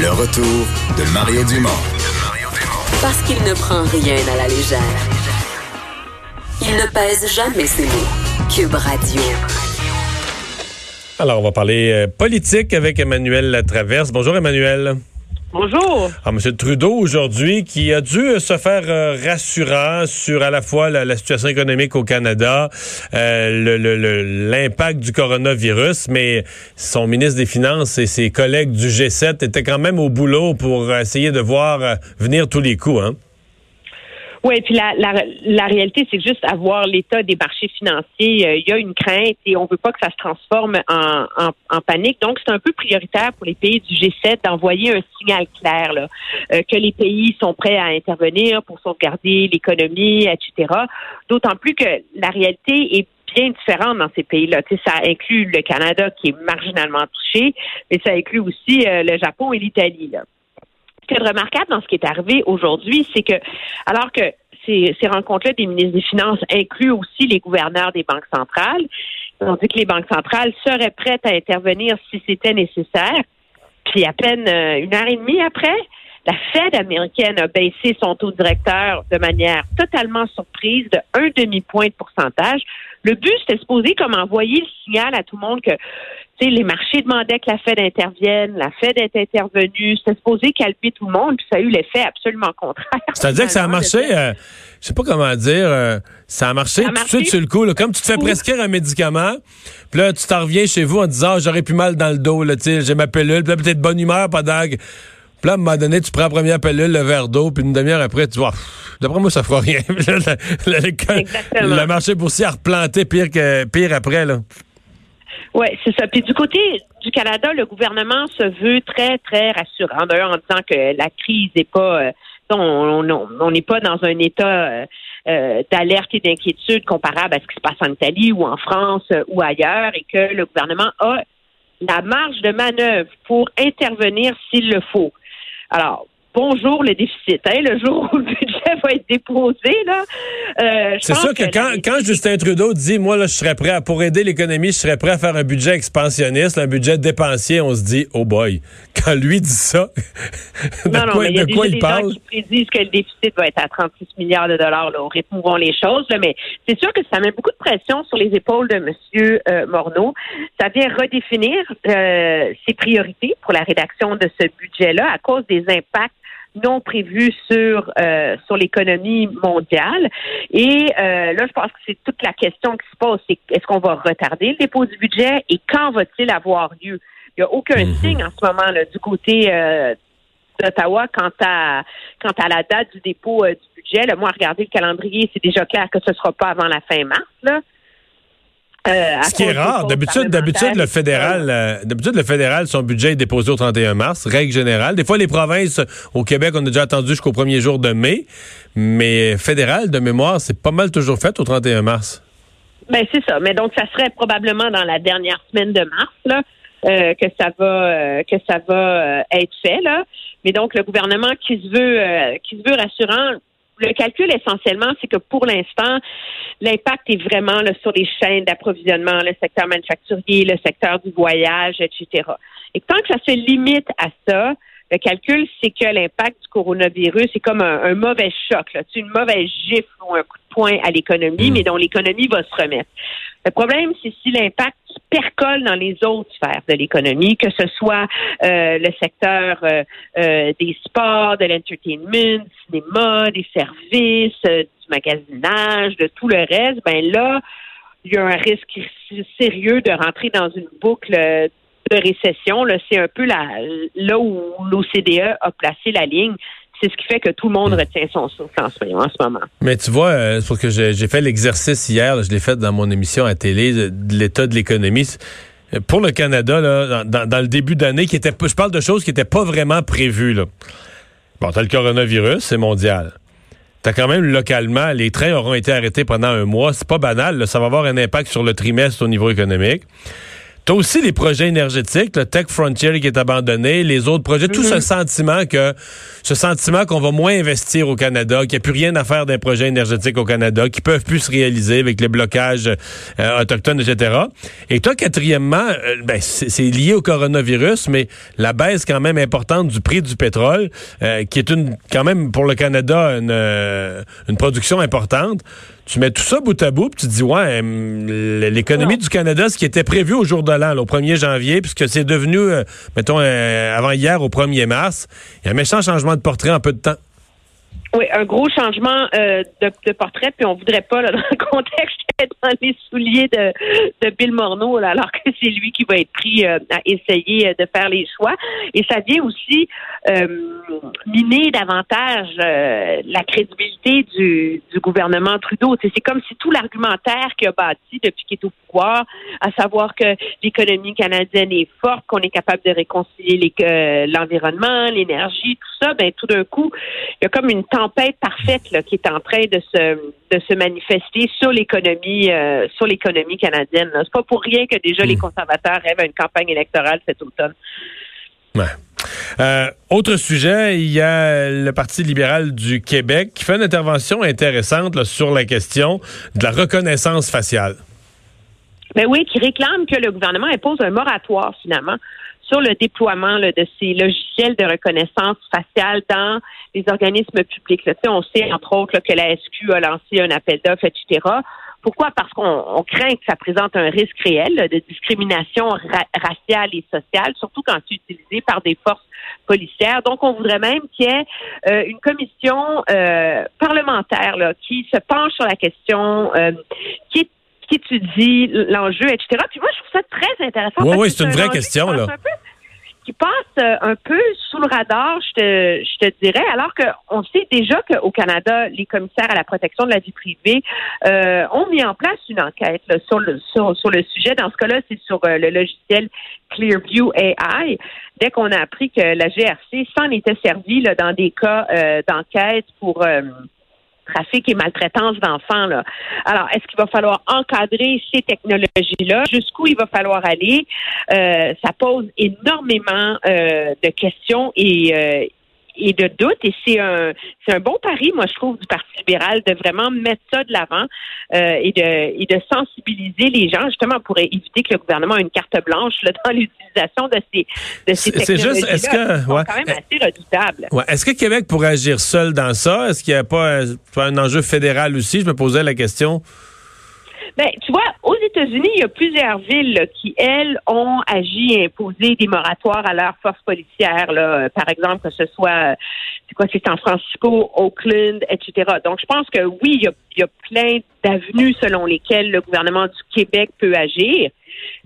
Le retour de Mario Dumont. Parce qu'il ne prend rien à la légère. Il ne pèse jamais ses mots. Cube Radio. Alors, on va parler euh, politique avec Emmanuel Latraverse. Bonjour, Emmanuel. Bonjour. Alors, M. Trudeau, aujourd'hui, qui a dû se faire euh, rassurant sur à la fois la, situation économique au Canada, euh, l'impact du coronavirus, mais son ministre des Finances et ses collègues du G7 étaient quand même au boulot pour essayer de voir euh, venir tous les coups. Hein? Oui, puis la, la, la réalité, c'est juste avoir l'état des marchés financiers. Euh, il y a une crainte et on veut pas que ça se transforme en, en, en panique. Donc, c'est un peu prioritaire pour les pays du G7 d'envoyer un signal clair là, euh, que les pays sont prêts à intervenir pour sauvegarder l'économie, etc. D'autant plus que la réalité est bien différente dans ces pays-là. Tu sais, ça inclut le Canada qui est marginalement touché, mais ça inclut aussi euh, le Japon et l'Italie. Qui est remarquable dans ce qui est arrivé aujourd'hui, c'est que, alors que ces, rencontres-là des ministres des Finances incluent aussi les gouverneurs des banques centrales, on dit que les banques centrales seraient prêtes à intervenir si c'était nécessaire. Puis à peine euh, une heure et demie après, la Fed américaine a baissé son taux directeur de manière totalement surprise de un demi-point de pourcentage. Le but, c'était supposé comme envoyer le signal à tout le monde que les marchés demandaient que la Fed intervienne, la Fed est intervenue, c'était supposé calmer tout le monde, puis ça a eu l'effet absolument contraire. C'est-à-dire que ça a marché, euh, je sais pas comment dire, euh, ça a marché tout de suite sur le coup. Comme tu te fais prescrire un médicament, puis là, tu t'en reviens chez vous en disant, ah, j'aurais plus mal dans le dos, j'ai ma pilule, puis là, peut-être bonne humeur pendant puis là, à un moment donné, tu prends la première pilule, le verre d'eau, puis une demi-heure après, tu vois, d'après moi, ça fera rien. le, marché boursier a replanté pire, que, pire après, là. Oui, c'est ça. Puis du côté du Canada, le gouvernement se veut très, très rassurant. D'ailleurs, en disant que la crise n'est pas... Euh, on n'est pas dans un état... Euh, euh, d'alerte et d'inquiétude comparable à ce qui se passe en Italie ou en France ou ailleurs et que le gouvernement a la marge de manœuvre pour intervenir s'il le faut. Alors, bonjour le déficit. Hein, le jour où le budget va être déposé, là. Euh, c'est sûr que, quand, quand, Justin Trudeau dit, moi, là, je serais prêt à, pour aider l'économie, je serais prêt à faire un budget expansionniste, un budget dépensier, on se dit, oh boy. Quand lui dit ça, de non, quoi, non, mais il y a des gens qui prédisent que le déficit va être à 36 milliards de dollars, là. On rythmeront les choses, là, mais c'est sûr que ça met beaucoup de pression sur les épaules de M. Euh, Morneau. Ça vient redéfinir euh, ses priorités pour la rédaction de ce budget-là à cause des impacts non prévus sur euh, sur l'économie mondiale. Et euh, là, je pense que c'est toute la question qui se pose, c'est est-ce qu'on va retarder le dépôt du budget et quand va-t-il avoir lieu? Il n'y a aucun mhm. signe en ce moment là, du côté euh, d'Ottawa quant à quant à la date du dépôt du budget. Là, moi, regardez le calendrier, c'est déjà clair que ce ne sera pas avant la fin mars. Là. Euh, Ce qui est rare. D'habitude, d'habitude, le fédéral, euh, d'habitude, le fédéral, son budget est déposé au 31 mars, règle générale. Des fois, les provinces, au Québec, on a déjà attendu jusqu'au premier jour de mai. Mais fédéral, de mémoire, c'est pas mal toujours fait au 31 mars. Ben, c'est ça. Mais donc, ça serait probablement dans la dernière semaine de mars, là, euh, que ça va, que ça va être fait, là. Mais donc, le gouvernement qui se veut, qui se veut rassurant, le calcul essentiellement, c'est que pour l'instant, l'impact est vraiment sur les chaînes d'approvisionnement, le secteur manufacturier, le secteur du voyage, etc. Et tant que ça se limite à ça, le calcul, c'est que l'impact du coronavirus est comme un, mauvais choc, là, une mauvaise gifle ou un coup de poing à l'économie, mm. mais dont l'économie va se remettre. Le problème, c'est si l'impact percole dans les autres sphères de l'économie, que ce soit euh, le secteur euh, euh, des sports, de l'entertainment, du cinéma, des services, du magasinage, de tout le reste, ben là, il y a un risque sérieux de rentrer dans une boucle de récession. Là, c'est un peu là où l'OCDE a placé la ligne c'est ce qui fait que tout le monde hmm. retient son souffle en ce, moment. Mais tu vois, euh, parce que j'ai fait l'exercice hier, je l'ai fait dans mon émission à télé, de, l'état de l'économie. Pour le Canada, là, dans, le début d'année, qui était, je parle de choses qui n'étaient pas vraiment prévues. Là. Bon, t'as le coronavirus, c'est mondial. T'as quand même localement, les trains auront été arrêtés pendant un mois. C'est pas banal, ça va avoir un impact sur le trimestre au niveau économique. T'as aussi les projets énergétiques, le Tech Frontier qui est abandonné, les autres projets, tout ce Mhm. sentiment que ce sentiment qu'on va moins investir au Canada, qu'il n'y a plus rien à faire d'un projet énergétique au Canada, qui peuvent plus se réaliser avec les blocages euh, autochtones, etc. Et toi, quatrièmement, euh, ben, c'est lié au coronavirus, mais la baisse quand même importante du prix du pétrole, euh, qui est une quand même pour le Canada une, une production importante. Tu mets tout ça bout à bout, puis tu te dis, ouais, hum, l'économie du Canada, ce qui était prévu au jour de l'an, au 1er janvier, puisque c'est devenu, euh, mettons, euh, avant hier, au 1er mars, il y a un méchant changement de portrait en peu de temps. Oui, un gros changement euh, de, de portrait, puis on voudrait pas, là, dans le contexte, être dans les souliers de, de Bill Morneau, là, alors que c'est lui qui va être pris euh, à essayer euh, de faire les choix. Et ça vient aussi euh, miner davantage euh, la crédibilité du, du gouvernement Trudeau. C'est comme si tout l'argumentaire qu'il a bâti depuis qu'il est au à savoir que l'économie canadienne est forte, qu'on est capable de réconcilier euh, l'environnement, l'énergie, tout ça, ben tout d'un coup, il y a comme une tempête parfaite là, qui est en train de se de se manifester sur l'économie euh, sur l'économie canadienne. C'est pas pour rien que déjà les conservateurs rêvent à une campagne électorale cet automne. Ouais. Euh, autre sujet, il y a le Parti libéral du Québec qui fait une intervention intéressante là, sur la question de la reconnaissance faciale. Ben oui, qui réclame que le gouvernement impose un moratoire finalement sur le déploiement là, de ces logiciels de reconnaissance faciale dans les organismes publics. Là, on sait entre autres là, que la SQ a lancé un appel d'offres, etc. Pourquoi? Parce qu'on on craint que ça présente un risque réel là, de discrimination ra- raciale et sociale, surtout quand c'est utilisé par des forces policières. Donc, on voudrait même qu'il y ait euh, une commission euh, parlementaire là, qui se penche sur la question, euh, qui qui étudie l'enjeu, etc. Puis moi, je trouve ça très intéressant. Oui, oui, c'est une un vraie question, là. un peu- qui passe euh, un peu sous le radar, je te, je te dirais, alors qu'on sait déjà qu'au Canada, les commissaires à la protection de la vie privée euh, ont mis en place une enquête là, sur, le, sur, sur le sujet. Dans ce cas-là, c'est sur euh, le logiciel Clearview AI. Dès qu'on a appris que la GRC s'en était servie là, dans des cas euh, d'enquête pour... trafic et maltraitance d'enfants. Là. Alors, est-ce qu'il va falloir encadrer ces technologies-là? Jusqu'où il va falloir aller? Euh, ça pose énormément euh, de questions et, euh, et de doutes. Et c'est un, c'est un bon pari, moi, je trouve, du Parti libéral de vraiment mettre ça de l'avant euh, et, de, et de sensibiliser les gens, justement, pour éviter que le gouvernement ait une carte blanche là, dans l'utilisation de ces, de ces C'est- c'est juste, est-ce que- ouais. quand même assez redoutables. Ouais. Est-ce que Québec pourrait agir seul dans ça? Est-ce qu'il n'y a pas euh, pas un enjeu fédéral aussi? Je me posais la question. Ben, tu vois, aux États-Unis, il y a plusieurs villes qui, elles, ont agi et imposé des moratoires à leurs forces policières. Là. Euh, Par exemple, que ce soit, euh, c'est quoi, c'est San Francisco, Oakland, etc. Donc, je pense que oui, il y a, plein d'avenues selon lesquelles le gouvernement du Québec peut agir.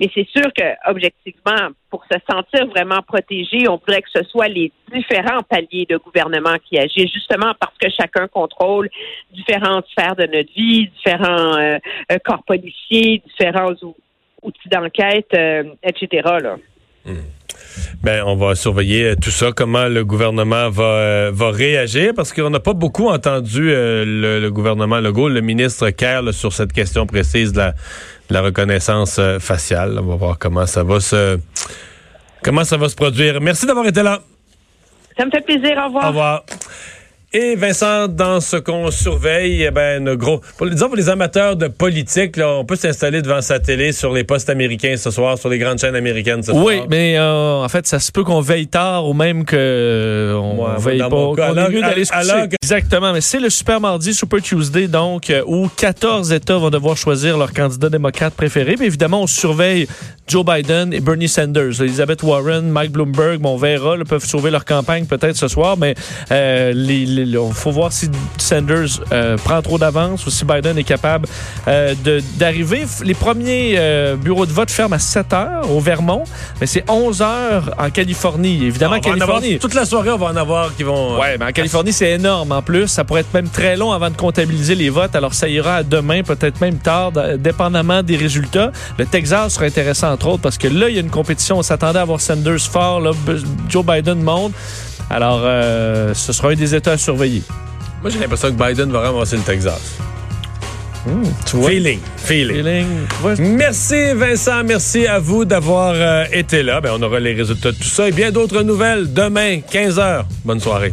Mais c'est sûr que, objectivement, pour se sentir vraiment protégé, on voudrait que ce soit les différents paliers de gouvernement qui agissent, justement parce que chacun contrôle différentes sphères de notre vie, différents euh, corps policiers, différents ou- outils d'enquête, euh, etc. Là. Ben, on va surveiller euh, tout ça, comment le gouvernement va, euh, va réagir, parce qu'on n'a pas beaucoup entendu euh, le, le gouvernement Legault, le ministre Kerr, là, sur cette question précise de la, de la reconnaissance euh, faciale. On va voir comment ça va se comment ça va se produire. Merci d'avoir été là. Ça me fait plaisir. Au revoir. Au revoir. Et Vincent, dans ce qu'on surveille, eh ben, gros, pour, disons pour les amateurs de politique, là, on peut s'installer devant sa télé sur les postes américains ce soir, sur les grandes chaînes américaines ce Oui, soir. mais euh, en fait, ça se peut qu'on veille tard ou même que euh, on Ouais, veille pas. qu'on est mieux d'aller se coucher. que- Exactement, mais c'est le Super Mardi, Super Tuesday, donc, euh, où 14 États vont devoir choisir leur candidat démocrate préféré. Mais évidemment, on surveille Joe Biden et Bernie Sanders. Elizabeth Warren, Mike Bloomberg, bon, on verra, là, peuvent sauver leur campagne peut-être ce soir, mais euh, les- il faut voir si Sanders euh, prend trop d'avance ou si Biden est capable euh, d'arriver. Les premiers euh, bureaux de vote ferment à 7 heures au Vermont, mais c'est 11 heures en Californie. Évidemment, On va en avoir- Californie. toute la soirée, on va en avoir qui vont. Ouais, mais en Californie, c'est énorme en plus. Ça pourrait être même très long avant de comptabiliser les votes. Alors, ça ira à demain, peut-être même tard, dépendamment des résultats. Le Texas sera intéressant, entre autres, parce que là, il y a une compétition. On s'attendait à voir Sanders fort. Là, Joe Biden monte. Alors, ce sera un des États surveiller. Moi, j'ai l'impression que Biden va ramasser le Texas. Feeling. Feeling. Feeling. Ouais. Merci Vincent, merci à vous d'avoir euh, été là. Ben, on aura les résultats de tout ça et bien d'autres nouvelles demain, 15h. Bonne soirée.